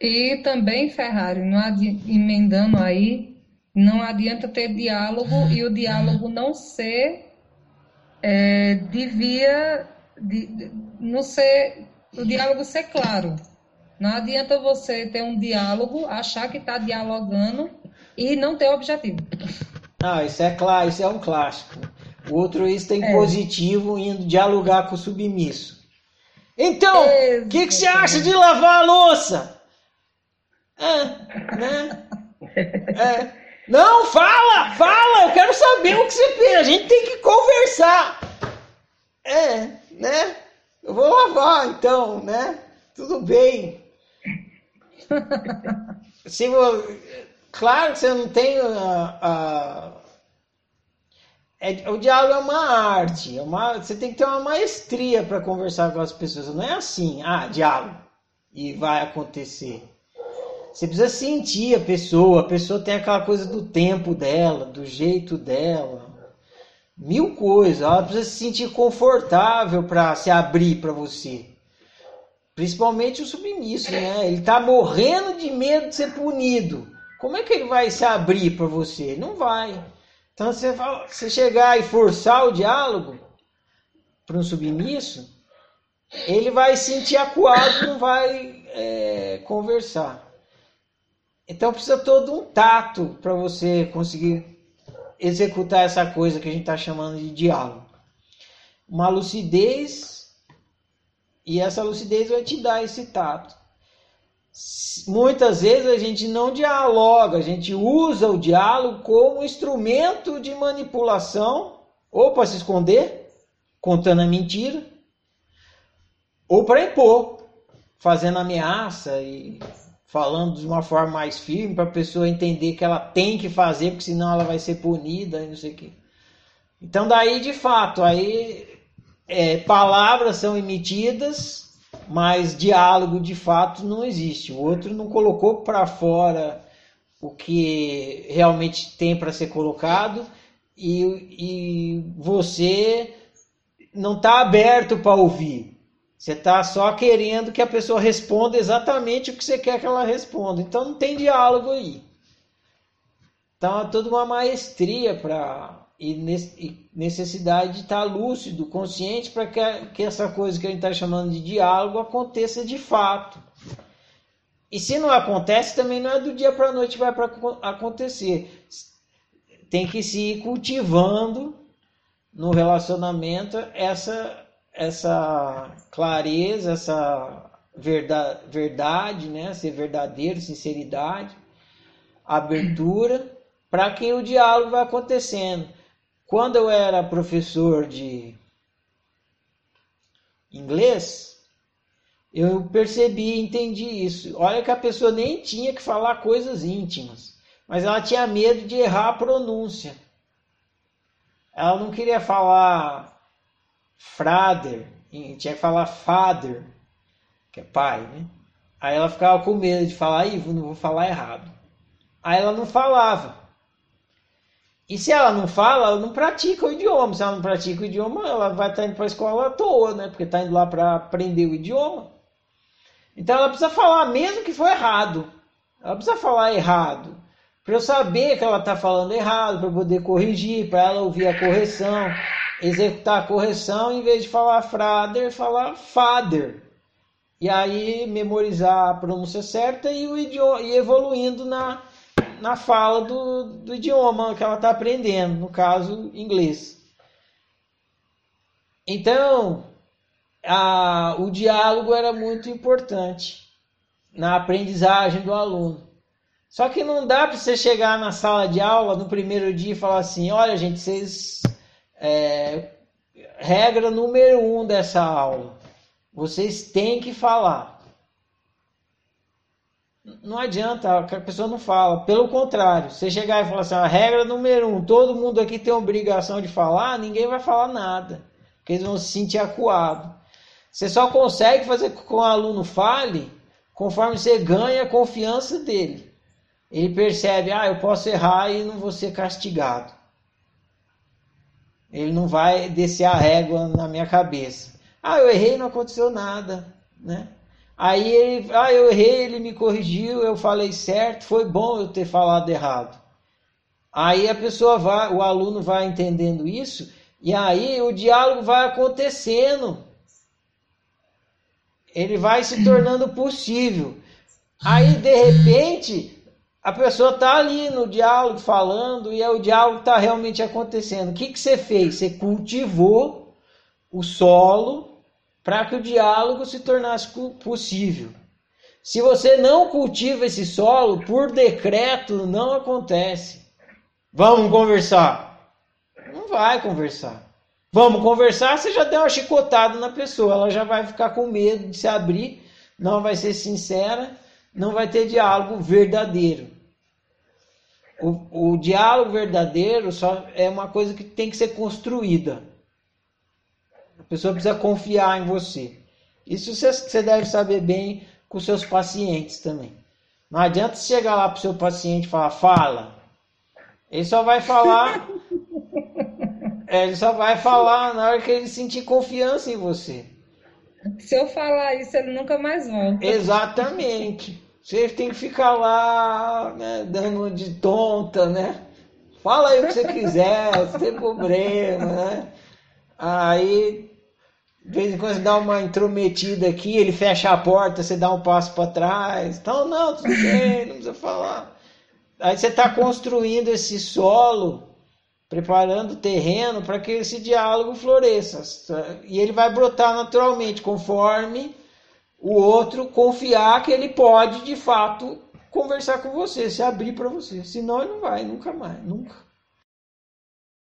E também, Ferrari, não adi... emendando aí, não adianta ter diálogo e o diálogo não ser é, de via, de, não ser, o diálogo ser claro. Não adianta você ter um diálogo, achar que está dialogando e não ter objetivo. Ah, isso é claro, isso é um clássico. O outro isso tem é. positivo indo dialogar com o submisso. Então, o que, que você acha de lavar a louça? É, né? É. Não, fala, fala, eu quero saber o que você pensa. A gente tem que conversar. É, né? Eu vou lavar então, né? Tudo bem. Se, claro que você não tem a, a é, o diálogo é uma arte, é uma, você tem que ter uma maestria para conversar com as pessoas. Não é assim, ah, diálogo e vai acontecer. Você precisa sentir a pessoa, a pessoa tem aquela coisa do tempo dela, do jeito dela, mil coisas. Ela precisa se sentir confortável para se abrir para você. Principalmente o submisso, né? Ele está morrendo de medo de ser punido. Como é que ele vai se abrir para você? Não vai. Então você, você chegar e forçar o diálogo para um submisso, ele vai se sentir acuado, não vai é, conversar. Então precisa todo um tato para você conseguir executar essa coisa que a gente está chamando de diálogo. Uma lucidez e essa lucidez vai te dar esse tato. Muitas vezes a gente não dialoga, a gente usa o diálogo como instrumento de manipulação, ou para se esconder, contando a mentira, ou para impor, fazendo ameaça e falando de uma forma mais firme para a pessoa entender que ela tem que fazer, porque senão ela vai ser punida e não sei o quê. Então daí de fato, aí é, palavras são emitidas, mas diálogo de fato não existe. O outro não colocou para fora o que realmente tem para ser colocado e, e você não está aberto para ouvir. Você está só querendo que a pessoa responda exatamente o que você quer que ela responda. Então não tem diálogo aí. Então é toda uma maestria para e necessidade de estar lúcido, consciente para que, que essa coisa que a gente está chamando de diálogo aconteça de fato. E se não acontece, também não é do dia para a noite vai para acontecer. Tem que se ir cultivando no relacionamento essa essa clareza, essa verdade, verdade né? ser verdadeiro, sinceridade, abertura, para que o diálogo vá acontecendo. Quando eu era professor de inglês, eu percebi, entendi isso. Olha que a pessoa nem tinha que falar coisas íntimas, mas ela tinha medo de errar a pronúncia. Ela não queria falar frader, tinha que falar father, que é pai, né? Aí ela ficava com medo de falar, Ih, não vou falar errado. Aí ela não falava. E se ela não fala, ela não pratica o idioma. Se ela não pratica o idioma, ela vai estar indo para a escola à toa, né? Porque está indo lá para aprender o idioma. Então ela precisa falar, mesmo que for errado. Ela precisa falar errado. Para eu saber que ela está falando errado, para poder corrigir, para ela ouvir a correção, executar a correção, em vez de falar father, falar father. E aí memorizar a pronúncia certa e, o idioma, e evoluindo na, na fala do, do idioma que ela está aprendendo, no caso, inglês. Então, a, o diálogo era muito importante na aprendizagem do aluno. Só que não dá para você chegar na sala de aula no primeiro dia e falar assim: olha, gente, vocês. É, regra número um dessa aula: vocês têm que falar não adianta, a pessoa não fala. Pelo contrário, você chegar e falar assim, a regra número um, todo mundo aqui tem obrigação de falar, ninguém vai falar nada, porque eles vão se sentir acuados. Você só consegue fazer com que o aluno fale conforme você ganha a confiança dele. Ele percebe, ah, eu posso errar e não vou ser castigado. Ele não vai descer a régua na minha cabeça. Ah, eu errei, não aconteceu nada, né? Aí ele, ah, eu errei, ele me corrigiu, eu falei certo, foi bom eu ter falado errado. Aí a pessoa vai, o aluno vai entendendo isso, e aí o diálogo vai acontecendo. Ele vai se tornando possível. Aí, de repente, a pessoa está ali no diálogo falando e é o diálogo está realmente acontecendo. O que, que você fez? Você cultivou o solo para que o diálogo se tornasse possível. Se você não cultiva esse solo, por decreto não acontece. Vamos conversar. Não vai conversar. Vamos conversar, você já deu uma chicotada na pessoa, ela já vai ficar com medo de se abrir, não vai ser sincera, não vai ter diálogo verdadeiro. O, o diálogo verdadeiro só é uma coisa que tem que ser construída. A pessoa precisa confiar em você. Isso você deve saber bem com seus pacientes também. Não adianta você chegar lá para o seu paciente e falar, fala. Ele só vai falar. é, ele só vai falar na hora que ele sentir confiança em você. Se eu falar isso, ele nunca mais volta. Exatamente. Você tem que ficar lá, né, dando de tonta, né? Fala aí o que você quiser, tem problema, né? Aí, de vez em quando você dá uma intrometida aqui, ele fecha a porta, você dá um passo para trás. Então, não, tudo bem, não precisa falar. Aí você está construindo esse solo, preparando o terreno para que esse diálogo floresça. E ele vai brotar naturalmente, conforme o outro confiar que ele pode de fato conversar com você, se abrir para você. Senão ele não vai, nunca mais, nunca.